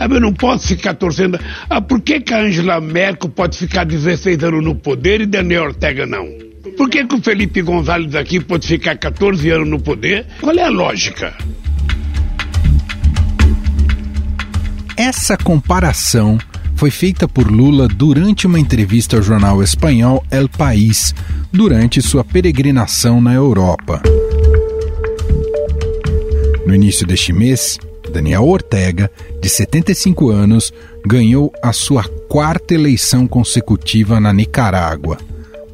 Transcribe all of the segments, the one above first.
Ah, eu não posso ficar torcendo. Ah, por que, que a Angela Merkel pode ficar 16 anos no poder e Daniel Ortega não? Por que, que o Felipe Gonzalez aqui pode ficar 14 anos no poder? Qual é a lógica? Essa comparação foi feita por Lula durante uma entrevista ao jornal espanhol El País, durante sua peregrinação na Europa. No início deste mês, Daniel Ortega, de 75 anos, ganhou a sua quarta eleição consecutiva na Nicarágua.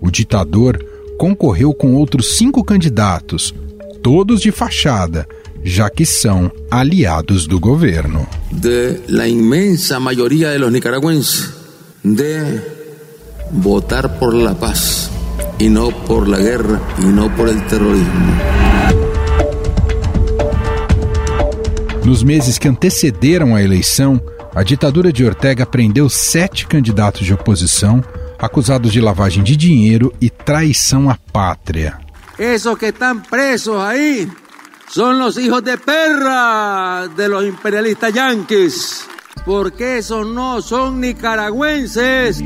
O ditador concorreu com outros cinco candidatos, todos de fachada, já que são aliados do governo. De la inmensa mayoría de los nicaragüenses de votar por la paz y no por la guerra y no por el terrorismo. Nos meses que antecederam a eleição, a ditadura de Ortega prendeu sete candidatos de oposição acusados de lavagem de dinheiro e traição à pátria. Esos que están presos ahí son los hijos de perra de los imperialistas yanquis, porque esos no son nicaragüenses.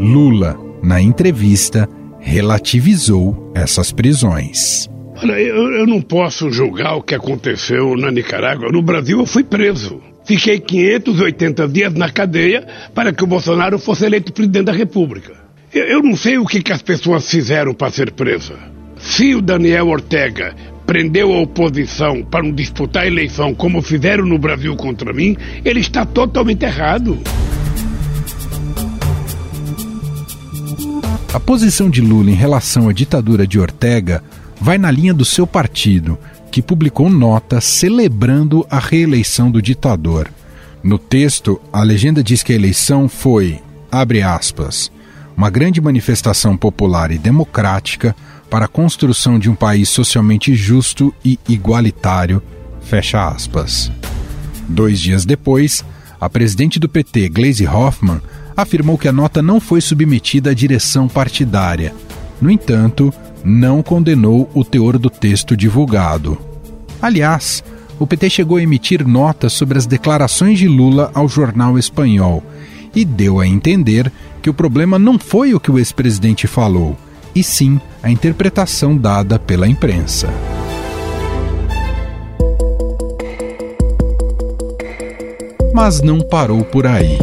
Lula, na entrevista, relativizou essas prisões. Olha, eu, eu não posso julgar o que aconteceu na Nicarágua. No Brasil, eu fui preso. Fiquei 580 dias na cadeia para que o Bolsonaro fosse eleito presidente da República. Eu, eu não sei o que, que as pessoas fizeram para ser presa. Se o Daniel Ortega prendeu a oposição para não disputar a eleição como fizeram no Brasil contra mim, ele está totalmente errado. A posição de Lula em relação à ditadura de Ortega vai na linha do seu partido, que publicou nota celebrando a reeleição do ditador. No texto, a legenda diz que a eleição foi, abre aspas, uma grande manifestação popular e democrática para a construção de um país socialmente justo e igualitário, fecha aspas. Dois dias depois, a presidente do PT, Gleisi Hoffmann, afirmou que a nota não foi submetida à direção partidária. No entanto, não condenou o teor do texto divulgado. Aliás, o PT chegou a emitir notas sobre as declarações de Lula ao jornal espanhol e deu a entender que o problema não foi o que o ex-presidente falou, e sim a interpretação dada pela imprensa. Mas não parou por aí.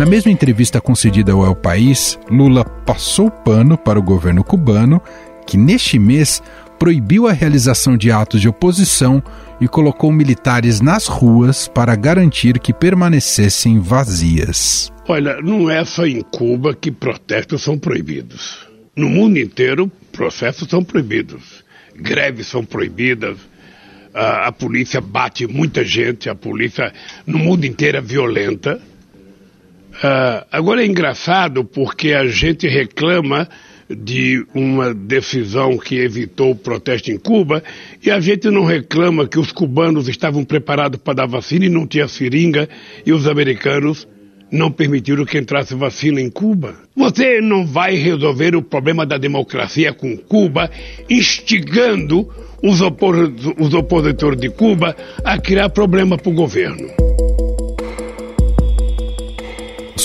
Na mesma entrevista concedida ao El País, Lula passou pano para o governo cubano, que neste mês proibiu a realização de atos de oposição e colocou militares nas ruas para garantir que permanecessem vazias. Olha, não é só em Cuba que protestos são proibidos. No mundo inteiro, processos são proibidos. Greves são proibidas. A, a polícia bate muita gente. A polícia no mundo inteiro é violenta. Uh, agora é engraçado porque a gente reclama de uma decisão que evitou o protesto em Cuba e a gente não reclama que os cubanos estavam preparados para dar vacina e não tinha seringa e os americanos não permitiram que entrasse vacina em Cuba. Você não vai resolver o problema da democracia com Cuba instigando os, opor os opositores de Cuba a criar problema para o governo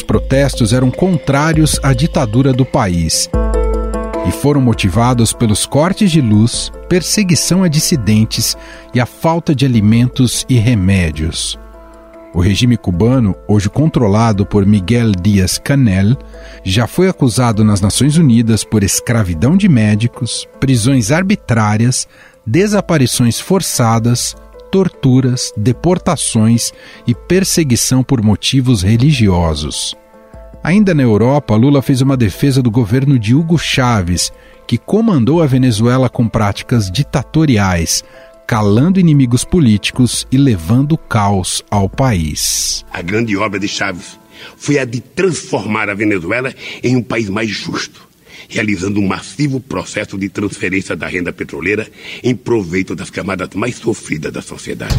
protestos eram contrários à ditadura do país e foram motivados pelos cortes de luz, perseguição a dissidentes e a falta de alimentos e remédios. O regime cubano, hoje controlado por Miguel Díaz-Canel, já foi acusado nas Nações Unidas por escravidão de médicos, prisões arbitrárias, desaparições forçadas, torturas, deportações e perseguição por motivos religiosos. Ainda na Europa, Lula fez uma defesa do governo de Hugo Chávez, que comandou a Venezuela com práticas ditatoriais, calando inimigos políticos e levando caos ao país. A grande obra de Chávez foi a de transformar a Venezuela em um país mais justo realizando um massivo processo de transferência da renda petroleira em proveito das camadas mais sofridas da sociedade.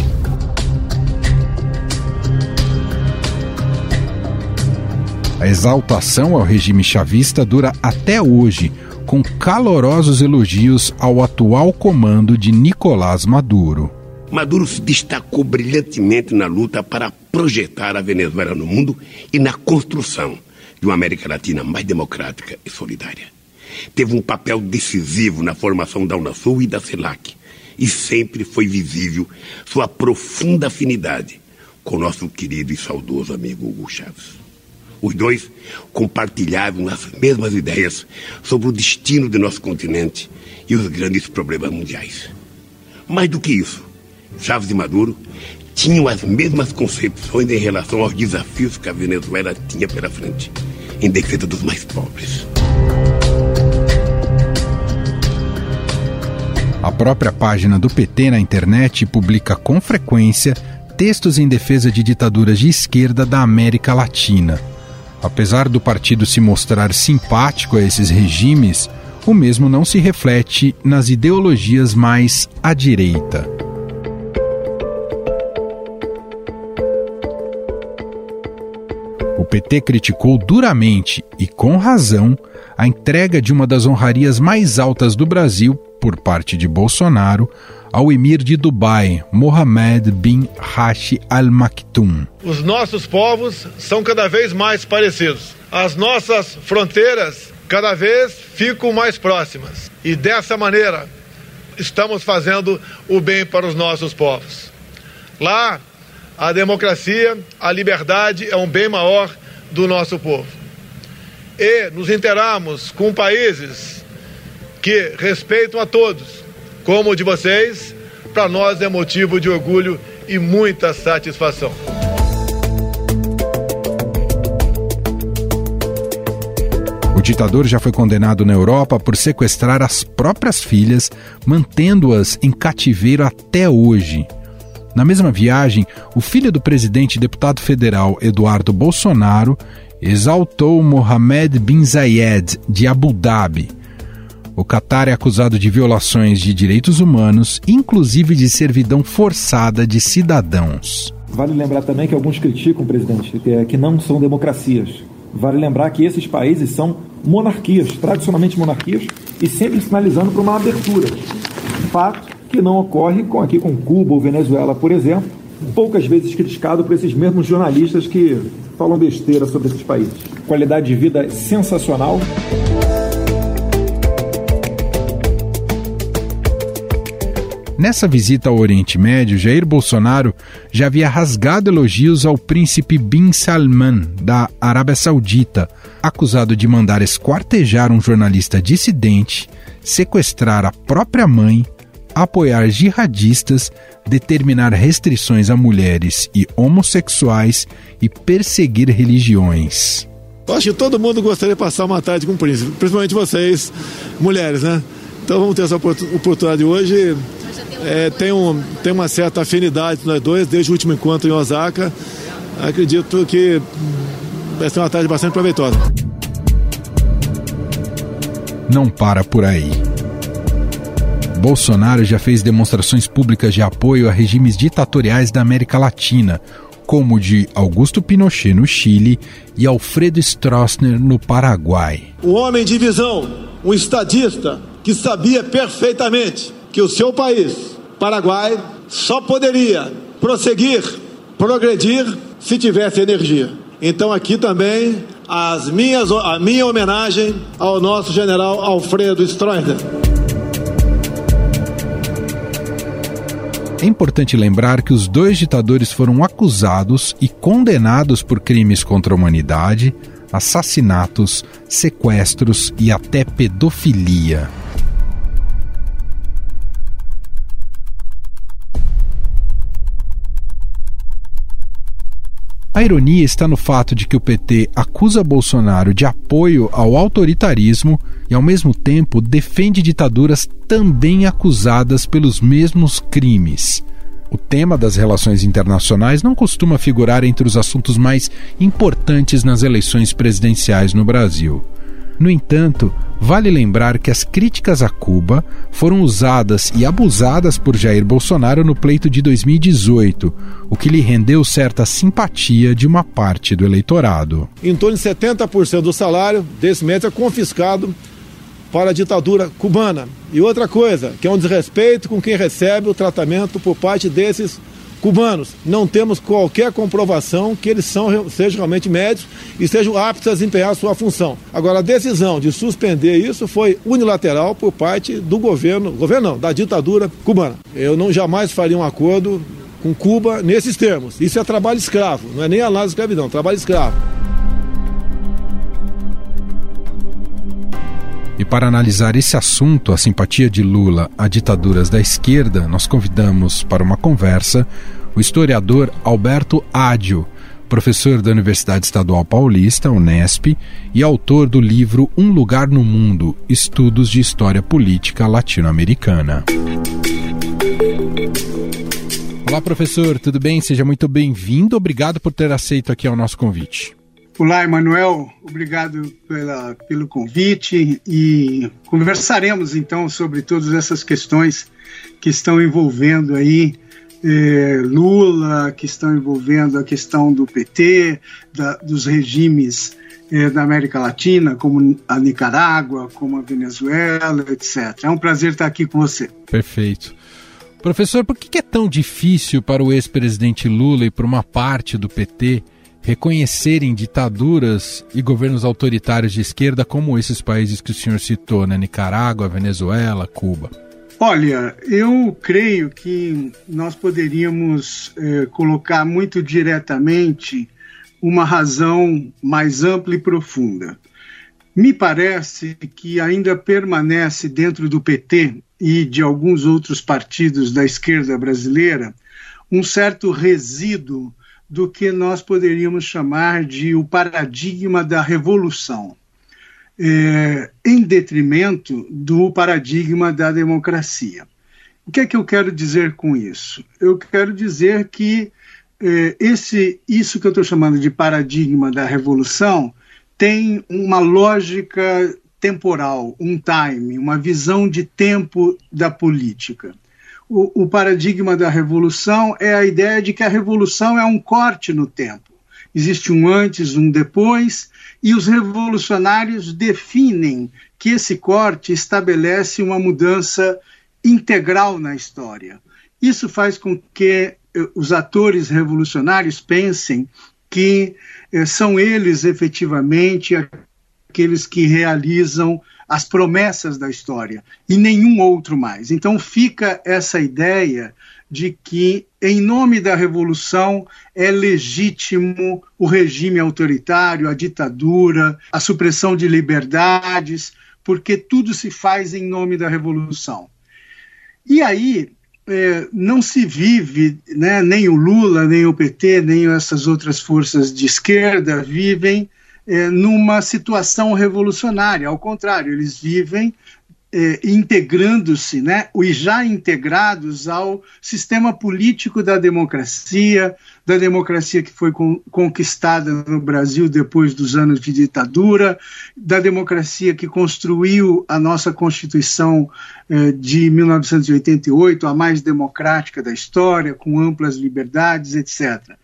A exaltação ao regime chavista dura até hoje, com calorosos elogios ao atual comando de Nicolás Maduro. Maduro se destacou brilhantemente na luta para projetar a Venezuela no mundo e na construção de uma América Latina mais democrática e solidária. Teve um papel decisivo na formação da Unasul e da CELAC, e sempre foi visível sua profunda afinidade com nosso querido e saudoso amigo Hugo Chávez. Os dois compartilhavam as mesmas ideias sobre o destino de nosso continente e os grandes problemas mundiais. Mais do que isso, Chávez e Maduro tinham as mesmas concepções em relação aos desafios que a Venezuela tinha pela frente, em defesa dos mais pobres. A própria página do PT na internet publica com frequência textos em defesa de ditaduras de esquerda da América Latina. Apesar do partido se mostrar simpático a esses regimes, o mesmo não se reflete nas ideologias mais à direita. O PT criticou duramente e com razão a entrega de uma das honrarias mais altas do Brasil por parte de Bolsonaro ao emir de Dubai, Mohammed bin Hashi Al Maktoum. Os nossos povos são cada vez mais parecidos. As nossas fronteiras cada vez ficam mais próximas. E dessa maneira estamos fazendo o bem para os nossos povos. Lá, a democracia, a liberdade é um bem maior do nosso povo. E nos interamos com países que respeitam a todos, como o de vocês, para nós é motivo de orgulho e muita satisfação. O ditador já foi condenado na Europa por sequestrar as próprias filhas, mantendo-as em cativeiro até hoje. Na mesma viagem, o filho do presidente e deputado federal Eduardo Bolsonaro exaltou Mohammed bin Zayed de Abu Dhabi. O Catar é acusado de violações de direitos humanos, inclusive de servidão forçada de cidadãos. Vale lembrar também que alguns criticam, presidente, que não são democracias. Vale lembrar que esses países são monarquias, tradicionalmente monarquias, e sempre sinalizando para uma abertura. Fato que não ocorre com, aqui com Cuba ou Venezuela, por exemplo, poucas vezes criticado por esses mesmos jornalistas que falam besteira sobre esses países. Qualidade de vida sensacional. Nessa visita ao Oriente Médio, Jair Bolsonaro já havia rasgado elogios ao príncipe Bin Salman, da Arábia Saudita, acusado de mandar esquartejar um jornalista dissidente, sequestrar a própria mãe, apoiar jihadistas, determinar restrições a mulheres e homossexuais e perseguir religiões. Eu acho que todo mundo gostaria de passar uma tarde com o príncipe, principalmente vocês, mulheres, né? Então vamos ter essa oportunidade hoje é, tem, um, tem uma certa afinidade nós dois, desde o último encontro em Osaka. Acredito que vai ser uma tarde bastante proveitosa. Não para por aí. Bolsonaro já fez demonstrações públicas de apoio a regimes ditatoriais da América Latina, como o de Augusto Pinochet no Chile e Alfredo Stroessner no Paraguai. Um homem de visão, um estadista que sabia perfeitamente que o seu país, Paraguai, só poderia prosseguir, progredir, se tivesse energia. Então aqui também as minhas, a minha homenagem ao nosso general Alfredo Stroessner. É importante lembrar que os dois ditadores foram acusados e condenados por crimes contra a humanidade, assassinatos, sequestros e até pedofilia. A ironia está no fato de que o PT acusa Bolsonaro de apoio ao autoritarismo e, ao mesmo tempo, defende ditaduras também acusadas pelos mesmos crimes. O tema das relações internacionais não costuma figurar entre os assuntos mais importantes nas eleições presidenciais no Brasil. No entanto, vale lembrar que as críticas a Cuba foram usadas e abusadas por Jair Bolsonaro no pleito de 2018, o que lhe rendeu certa simpatia de uma parte do eleitorado. Em torno de 70% do salário desse mês é confiscado para a ditadura cubana. E outra coisa, que é um desrespeito com quem recebe o tratamento por parte desses cubanos. Não temos qualquer comprovação que eles são, sejam realmente médicos e sejam aptos a desempenhar a sua função. Agora, a decisão de suspender isso foi unilateral por parte do governo, governo não, da ditadura cubana. Eu não jamais faria um acordo com Cuba nesses termos. Isso é trabalho escravo, não é nem análise de escravidão, trabalho escravo. E para analisar esse assunto, a simpatia de Lula a ditaduras da esquerda, nós convidamos para uma conversa o historiador Alberto Ádio, professor da Universidade Estadual Paulista, Unesp, e autor do livro Um Lugar no Mundo: Estudos de História Política Latino-Americana. Olá, professor, tudo bem? Seja muito bem-vindo. Obrigado por ter aceito aqui o nosso convite. Olá, Emanuel, obrigado pela, pelo convite e conversaremos então sobre todas essas questões que estão envolvendo aí eh, Lula, que estão envolvendo a questão do PT, da, dos regimes eh, da América Latina, como a Nicarágua, como a Venezuela, etc. É um prazer estar aqui com você. Perfeito. Professor, por que é tão difícil para o ex-presidente Lula e para uma parte do PT reconhecerem ditaduras e governos autoritários de esquerda como esses países que o senhor citou, né? Nicarágua, Venezuela, Cuba? Olha, eu creio que nós poderíamos eh, colocar muito diretamente uma razão mais ampla e profunda. Me parece que ainda permanece dentro do PT e de alguns outros partidos da esquerda brasileira um certo resíduo do que nós poderíamos chamar de o paradigma da revolução, é, em detrimento do paradigma da democracia. O que é que eu quero dizer com isso? Eu quero dizer que é, esse, isso que eu estou chamando de paradigma da revolução tem uma lógica temporal, um time, uma visão de tempo da política o, o paradigma da revolução é a ideia de que a revolução é um corte no tempo. Existe um antes, um depois, e os revolucionários definem que esse corte estabelece uma mudança integral na história. Isso faz com que eh, os atores revolucionários pensem que eh, são eles efetivamente aqueles que realizam as promessas da história e nenhum outro mais. Então fica essa ideia de que, em nome da revolução, é legítimo o regime autoritário, a ditadura, a supressão de liberdades, porque tudo se faz em nome da revolução. E aí é, não se vive, né, nem o Lula, nem o PT, nem essas outras forças de esquerda vivem é, numa situação revolucionária. Ao contrário, eles vivem é, integrando-se, né, e já integrados ao sistema político da democracia, da democracia que foi con conquistada no Brasil depois dos anos de ditadura, da democracia que construiu a nossa Constituição é, de 1988, a mais democrática da história, com amplas liberdades, etc.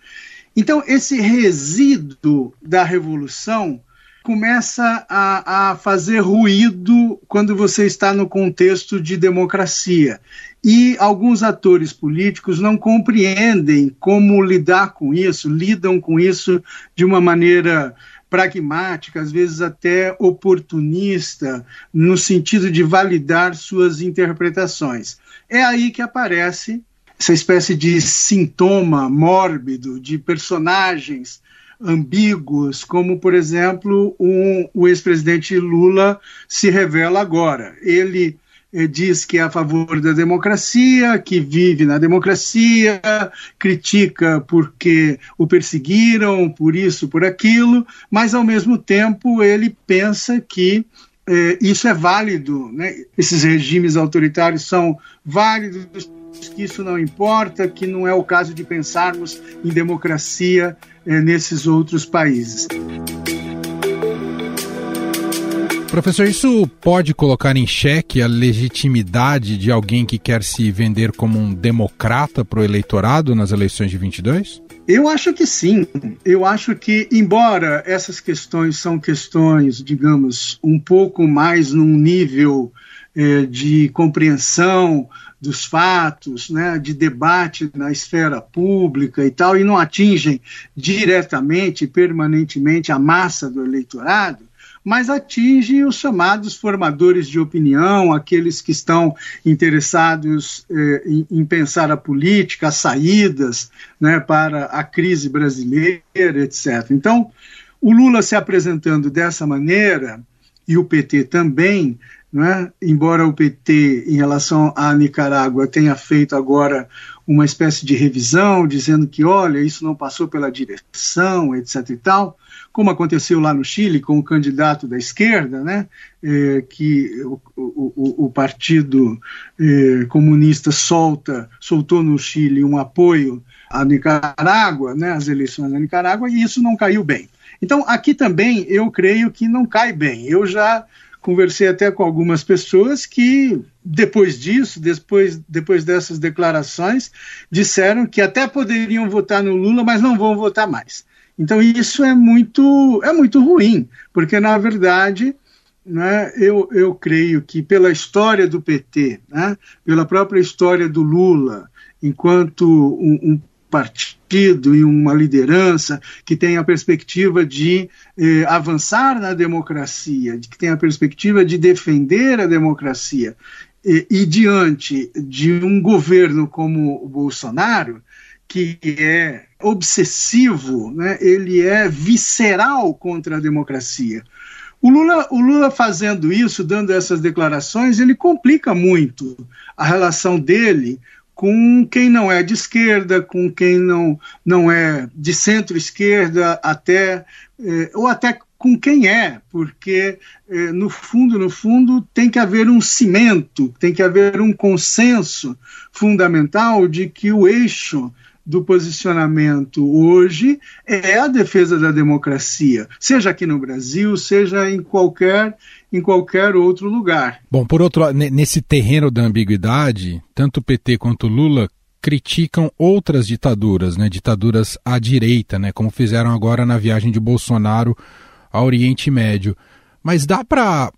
Então, esse resíduo da revolução começa a, a, fazer ruído quando você está no contexto de democracia. E alguns atores políticos não compreendem como lidar com isso, lidam com isso de uma maneira pragmática, às vezes até oportunista, no sentido de validar suas interpretações. É aí que aparece essa espécie de sintoma mórbido de personagens ambíguos, como, por exemplo, um, o ex-presidente Lula se revela agora. Ele eh, diz que é a favor da democracia, que vive na democracia, critica porque o perseguiram, por isso, por aquilo, mas ao mesmo tempo ele pensa que eh, isso é válido, né? esses regimes autoritários são válidos que isso não importa, que não é o caso de pensarmos em democracia eh, nesses outros países. Professor, isso pode colocar em xeque a legitimidade de alguém que quer se vender como um democrata para o eleitorado nas eleições de 22? Eu acho que sim. Eu acho que, embora essas questões são questões, digamos, um pouco mais num nível eh, de compreensão dos fatos, né, de debate na esfera pública e tal, e não atingem diretamente, permanentemente a massa do eleitorado, mas atinge os chamados formadores de opinião, aqueles que estão interessados eh, em, em, pensar a política, as saídas né, para a crise brasileira, etc. Então, o Lula se apresentando dessa maneira, e o PT também, né, embora o PT, em relação à Nicarágua, tenha feito agora uma espécie de revisão, dizendo que, olha, isso não passou pela direção, etc. e tal como aconteceu lá no Chile com o candidato da esquerda, né, é, que o, o, o Partido é, Comunista solta, soltou no Chile um apoio à Nicarágua, né, às eleições da Nicarágua, e isso não caiu bem. Então, aqui também eu creio que não cai bem. Eu já conversei até com algumas pessoas que, depois disso, depois, depois dessas declarações, disseram que até poderiam votar no Lula, mas não vão votar mais. Então isso é muito, é muito ruim, porque na verdade né, eu, eu creio que pela história do PT, né, pela própria história do Lula, enquanto um, um partido e uma liderança que tem a perspectiva de eh, avançar na democracia, de que tem a perspectiva de defender a democracia, e, e diante de um governo como o Bolsonaro, que é obsessivo, né? ele é visceral contra a democracia. O Lula, o Lula fazendo isso, dando essas declarações, ele complica muito a relação dele com quem não é de esquerda, com quem não, não é de centro-esquerda, até eh, ou até com quem é, porque eh, no fundo, no fundo, tem que haver um cimento, tem que haver um consenso fundamental de que o eixo do posicionamento hoje é a defesa da democracia, seja aqui no Brasil, seja em qualquer em qualquer outro lugar. Bom, por outro lado, nesse terreno da ambiguidade, tanto o PT quanto o Lula criticam outras ditaduras, né, ditaduras à direita, né, como fizeram agora na viagem de Bolsonaro ao Oriente Médio. Mas dá para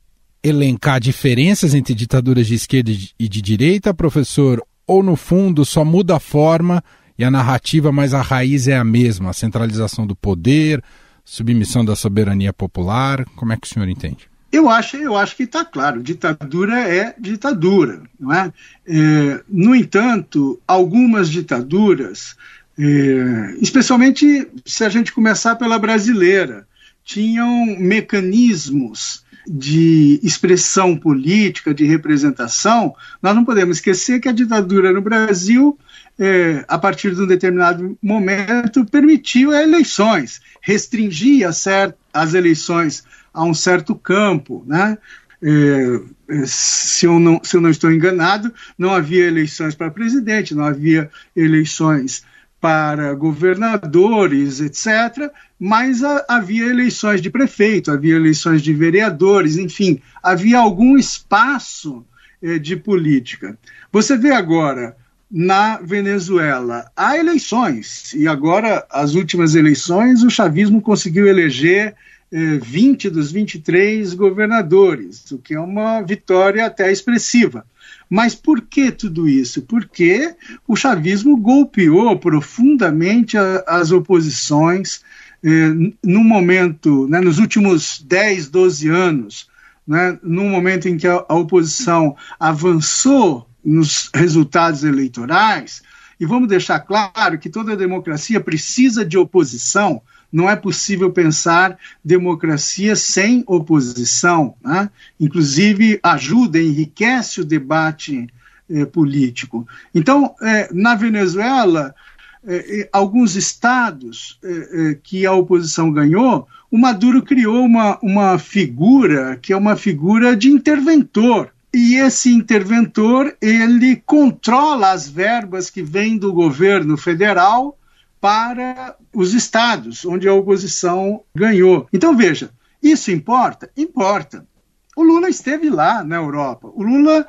elencar diferenças entre ditaduras de esquerda e de direita, professor? Ou no fundo só muda a forma e a narrativa, mas a raiz é a mesma, a centralização do poder, submissão da soberania popular. Como é que o senhor entende? Eu acho, eu acho que está claro, ditadura é ditadura, não é? é no entanto, algumas ditaduras, é, especialmente se a gente começar pela brasileira, tinham mecanismos de expressão política, de representação. Nós não podemos esquecer que a ditadura no Brasil é, a partir de um determinado momento, permitiu eleições, restringia as eleições a um certo campo. Né? É, é, se, eu não, se eu não estou enganado, não havia eleições para presidente, não havia eleições para governadores, etc., mas a, havia eleições de prefeito, havia eleições de vereadores, enfim, havia algum espaço eh, de política. Você vê agora na Venezuela. Há eleições, e agora, as últimas eleições, o chavismo conseguiu eleger eh, 20 dos 23 governadores, o que é uma vitória até expressiva. Mas por que tudo isso? Porque o chavismo golpeou profundamente a, as oposições no momento, né, nos últimos 10, 12 anos, né, no momento em que a, a oposição avançou nos resultados eleitorais, e vamos deixar claro que toda democracia precisa de oposição, não é possível pensar democracia sem oposição. Né? Inclusive, ajuda, enriquece o debate eh, político. Então, eh, na Venezuela, eh, eh alguns estados eh, eh, que a oposição ganhou, o Maduro criou uma, uma figura que é uma figura de interventor e esse interventor, ele controla as verbas que vêm do governo federal para os estados, onde a oposição ganhou. Então, veja, isso importa? Importa. O Lula esteve lá na Europa. O Lula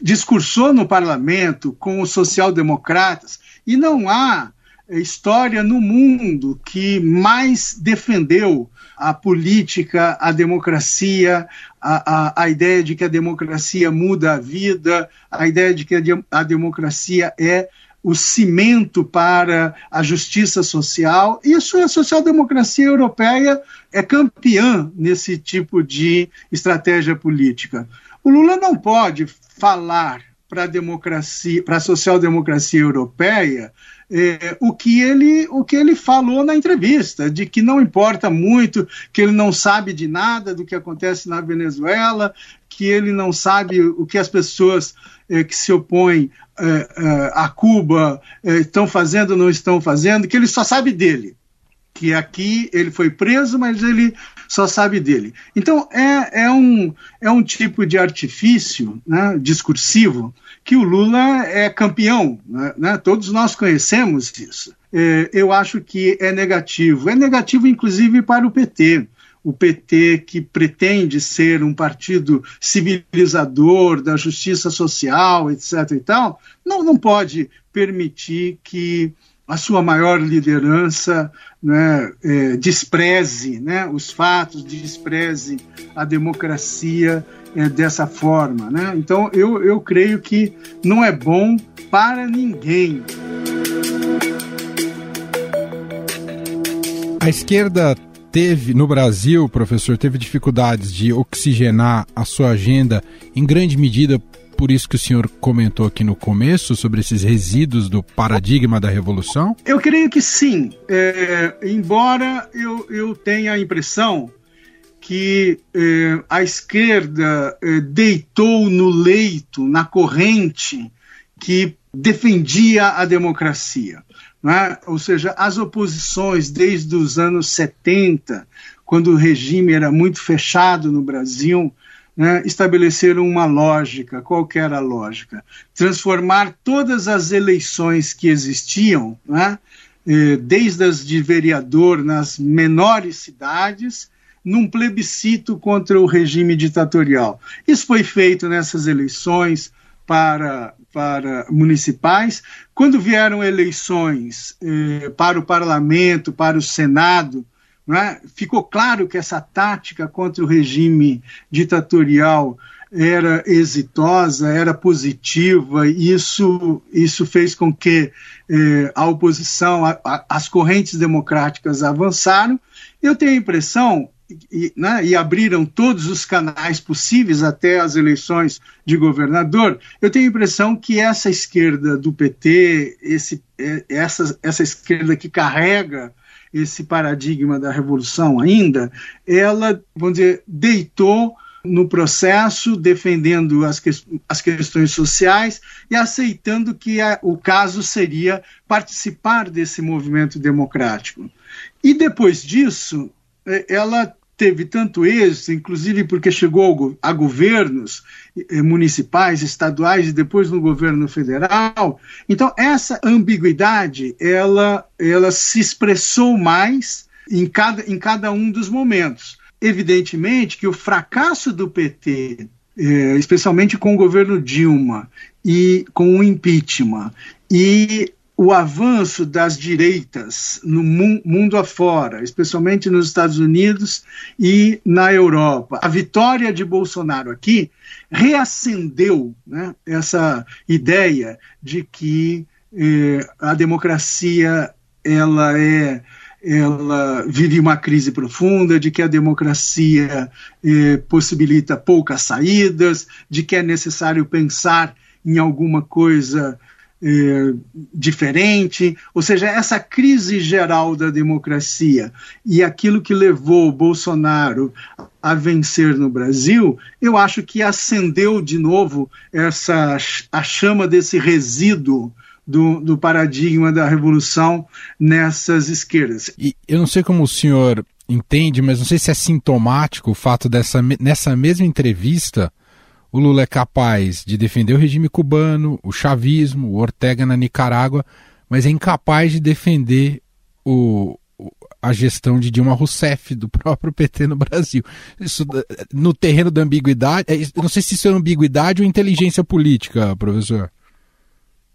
discursou no parlamento com os social-democratas e não há história no mundo que mais defendeu a política, a democracia, a, a, a, ideia de que a democracia muda a vida, a ideia de que a, a democracia é o cimento para a justiça social. Isso é a social-democracia europeia é campeã nesse tipo de estratégia política. O Lula não pode falar para a democracia, para a social-democracia europeia, é, o, que ele, o que ele falou na entrevista, de que não importa muito, que ele não sabe de nada do que acontece na Venezuela, que ele não sabe o que as pessoas é, que se opõem é, é a Cuba é, estão fazendo ou não estão fazendo, que ele só sabe dele. Que aqui ele foi preso, mas ele só sabe dele. Então, é, é, um, é um tipo de artifício né, discursivo que o Lula é campeão. Né, né? Todos nós conhecemos isso. É, eu acho que é negativo. É negativo, inclusive, para o PT o PT, que pretende ser um partido civilizador da justiça social, etc. e tal, não, não pode permitir que a sua maior liderança né, é, despreze né, os fatos, despreze a democracia é, dessa forma. Né? Então, eu, eu creio que não é bom para ninguém. A esquerda teve no Brasil, professor, teve dificuldades de oxigenar a sua agenda em grande medida por isso que o senhor comentou aqui no começo sobre esses resíduos do paradigma da revolução? Eu creio que sim. É, embora eu, eu tenha a impressão que é, a esquerda é, deitou no leito, na corrente que defendia a democracia. É? Ou seja, as oposições desde os anos 70, quando o regime era muito fechado no Brasil, né, estabeleceram uma lógica. Qual que era a lógica? Transformar todas as eleições que existiam, né, eh, desde as de vereador nas menores cidades, num plebiscito contra o regime ditatorial. Isso foi feito nessas eleições para, para municipais. Quando vieram eleições eh, para o parlamento, para o Senado, é? Ficou claro que essa tática contra o regime ditatorial era exitosa, era positiva, e isso, isso fez com que eh, a oposição, a, a, as correntes democráticas avançaram. Eu tenho a impressão, e, né, e, abriram todos os canais possíveis até as eleições de governador, eu tenho a impressão que essa esquerda do PT, esse, eh, essa, essa esquerda que carrega esse paradigma da revolução ainda, ela, vamos dizer, deitou no processo, defendendo as, que, as questões sociais e aceitando que a, o caso seria participar desse movimento democrático. E depois disso, é, ela teve tanto êxito, inclusive porque chegou a governos eh, municipais, estaduais e depois no governo federal. Então essa ambiguidade ela ela se expressou mais em cada em cada um dos momentos. Evidentemente que o fracasso do PT eh, especialmente com o governo Dilma e com o impeachment e o avanço das direitas no mundo afora, especialmente nos Estados Unidos e na Europa. A vitória de Bolsonaro aqui reacendeu né, essa ideia de que eh, a democracia ela é ela vive uma crise profunda, de que a democracia eh, possibilita poucas saídas, de que é necessário pensar em alguma coisa é, diferente, ou seja, essa crise geral da democracia e aquilo que levou Bolsonaro a vencer no Brasil, eu acho que acendeu de novo essa a chama desse resíduo do, do paradigma da revolução nessas esquerdas. E eu não sei como o senhor entende, mas não sei se é sintomático o fato dessa nessa mesma entrevista o Lula é capaz de defender o regime cubano, o chavismo, o Ortega na Nicarágua, mas é incapaz de defender o, a gestão de Dilma Rousseff, do próprio PT no Brasil. Isso, no terreno da ambiguidade, é, não sei se isso é ambiguidade ou inteligência política, professor.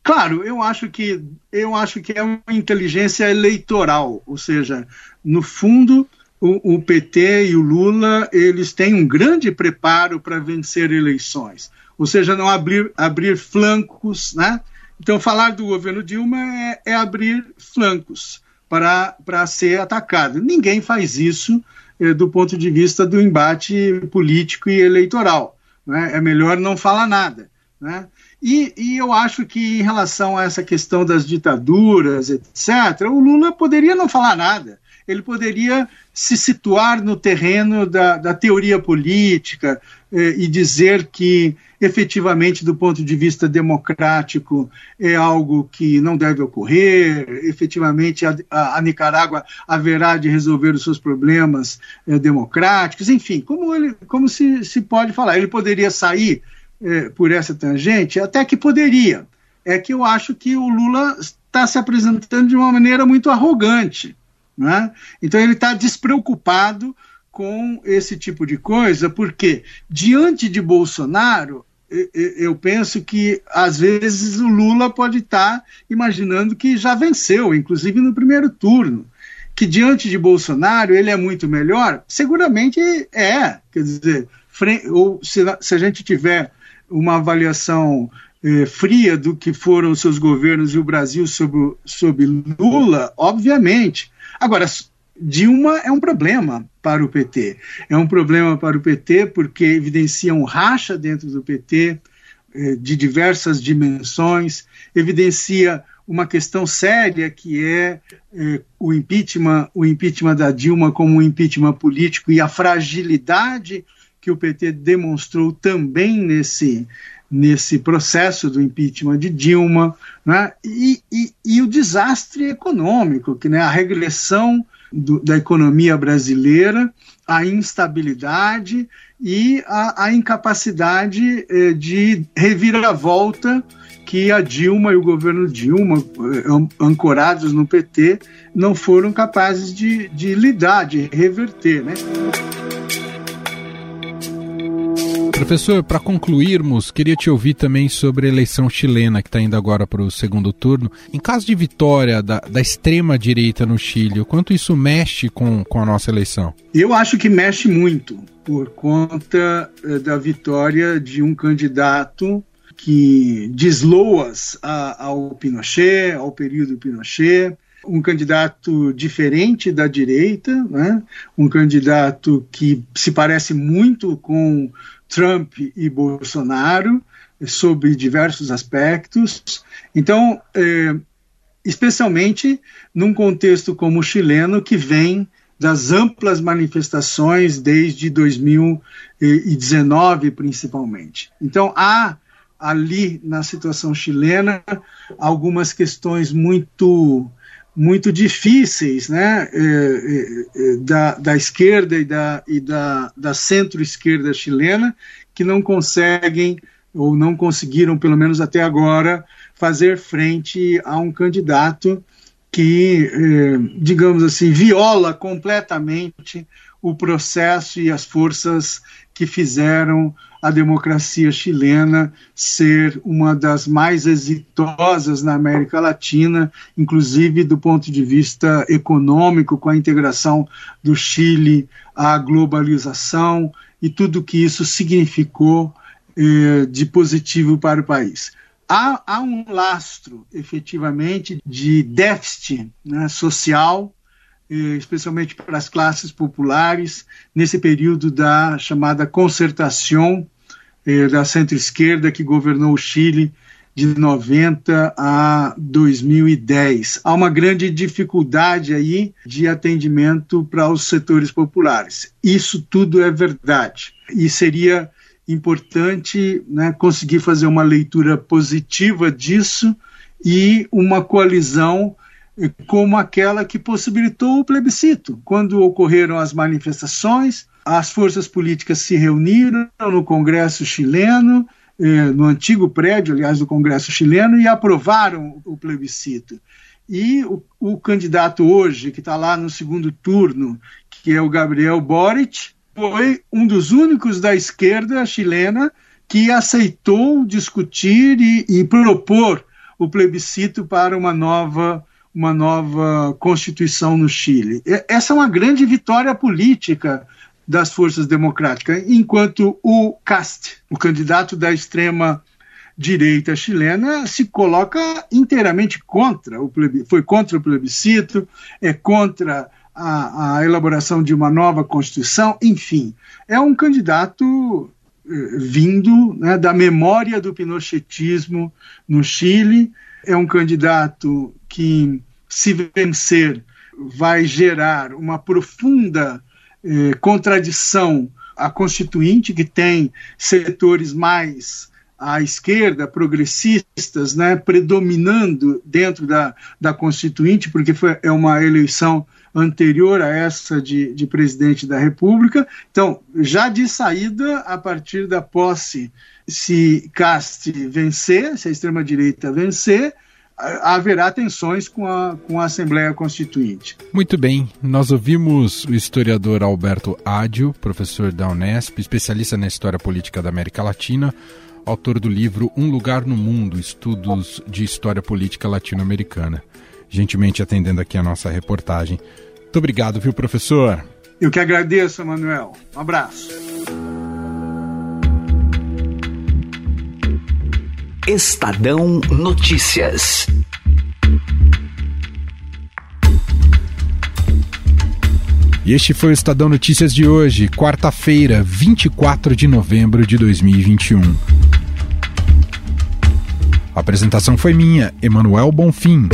Claro, eu acho que eu acho que é uma inteligência eleitoral, ou seja, no fundo o, o PT e o Lula eles têm um grande preparo para vencer eleições, ou seja, não abrir abrir flancos, né? Então falar do governo Dilma é, é abrir flancos para para ser atacado. Ninguém faz isso eh, do ponto de vista do embate político e eleitoral. Né? É melhor não falar nada. Né? E, e, eu acho que em relação a essa questão das ditaduras, etc., o Lula poderia não falar nada. Ele poderia se situar no terreno da, da teoria política eh, e dizer que, efetivamente, do ponto de vista democrático, é algo que não deve ocorrer, efetivamente, a, a, a Nicarágua haverá de resolver os seus problemas eh, democráticos, enfim, como, ele, como se, se pode falar. Ele poderia sair é, por essa tangente? Até que poderia. É que eu acho que o Lula está se apresentando de uma maneira muito arrogante. Né? Então ele está despreocupado com esse tipo de coisa, porque diante de Bolsonaro, eu penso que às vezes o Lula pode estar tá imaginando que já venceu, inclusive no primeiro turno. Que diante de Bolsonaro ele é muito melhor? Seguramente é. Quer dizer, ou se, se a gente tiver uma avaliação eh, fria do que foram os seus governos e o Brasil sob, sob Lula, obviamente. Agora, Dilma é um problema para o PT. É um problema para o PT porque evidencia um racha dentro do PT eh, de diversas dimensões, evidencia uma questão séria que é eh, o impeachment, o impeachment da Dilma como um impeachment político e a fragilidade que o PT demonstrou também nesse, nesse processo do impeachment de Dilma, né? e, e, e o desastre econômico, que né, a regressão do, da economia brasileira, a instabilidade e a, a incapacidade eh, de reviravolta que a Dilma e o governo Dilma, eh, ancorados no PT, não foram capazes de, de lidar, de reverter. Né? Professor, para concluirmos, queria te ouvir também sobre a eleição chilena que está indo agora para o segundo turno. Em caso de vitória da, da extrema-direita no Chile, o quanto isso mexe com, com a nossa eleição? Eu acho que mexe muito, por conta eh, da vitória de um candidato que diz loas ao Pinochet, ao período Pinochet, um candidato diferente da direita, né? um candidato que se parece muito com Trump e Bolsonaro sobre diversos aspectos. Então, é, especialmente num contexto como o chileno, que vem das amplas manifestações desde 2019, principalmente. Então, há ali na situação chilena algumas questões muito muito difíceis né, é, é, é, da, da esquerda e da, e da, da centro-esquerda chilena, que não conseguem, ou não conseguiram, pelo menos até agora, fazer frente a um candidato que, digamos assim, viola completamente o processo e as forças que fizeram a democracia chilena ser uma das mais exitosas na América Latina, inclusive do ponto de vista econômico, com a integração do Chile à globalização e tudo que isso significou eh, de positivo para o país. Há, há, um lastro, efetivamente, de déficit né, social especialmente para as classes populares, nesse período da chamada concertação eh, da centro-esquerda que governou o Chile de 90 a 2010. Há uma grande dificuldade aí de atendimento para os setores populares. Isso tudo é verdade. E seria importante né, conseguir fazer uma leitura positiva disso e uma coalizão como aquela que possibilitou o plebiscito. Quando ocorreram as manifestações, as forças políticas se reuniram no Congresso chileno, eh, no antigo prédio, aliás, do Congresso chileno, e aprovaram o plebiscito. E o, o candidato hoje, que está lá no segundo turno, que é o Gabriel Boric, foi um dos únicos da esquerda chilena que aceitou discutir e, e propor o plebiscito para uma nova uma nova constituição no Chile. Essa é uma grande vitória política das forças democráticas, enquanto o Cast, o candidato da extrema direita chilena, se coloca inteiramente contra o plebiscito, foi contra o plebiscito, é contra a, a elaboração de uma nova constituição, enfim, é um candidato eh, vindo né, da memória do pinochetismo no Chile, é um candidato que, se vencer, vai gerar uma profunda eh, contradição à Constituinte, que tem setores mais à esquerda, progressistas, né, predominando dentro da, da Constituinte, porque foi, é uma eleição anterior a essa de, de presidente da República. Então, já de saída, a partir da posse, se Casti vencer, se a extrema-direita vencer, haverá tensões com a, com a Assembleia Constituinte. Muito bem, nós ouvimos o historiador Alberto Ádio, professor da Unesp, especialista na história política da América Latina, autor do livro Um Lugar no Mundo, Estudos de História Política Latino-Americana. Gentilmente atendendo aqui a nossa reportagem. Muito obrigado, viu, professor? Eu que agradeço, Manuel. Um abraço. Estadão Notícias. E este foi o Estadão Notícias de hoje, quarta-feira, 24 de novembro de 2021. A apresentação foi minha, Emanuel Bonfim.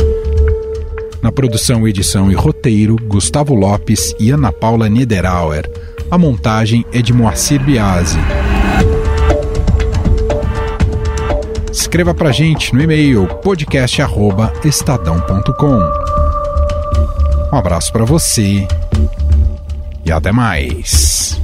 Na produção, edição e roteiro, Gustavo Lopes e Ana Paula Niederauer. A montagem é de Moacir Biasi. Escreva pra gente no e-mail podcast@estadão.com. Um abraço para você e até mais.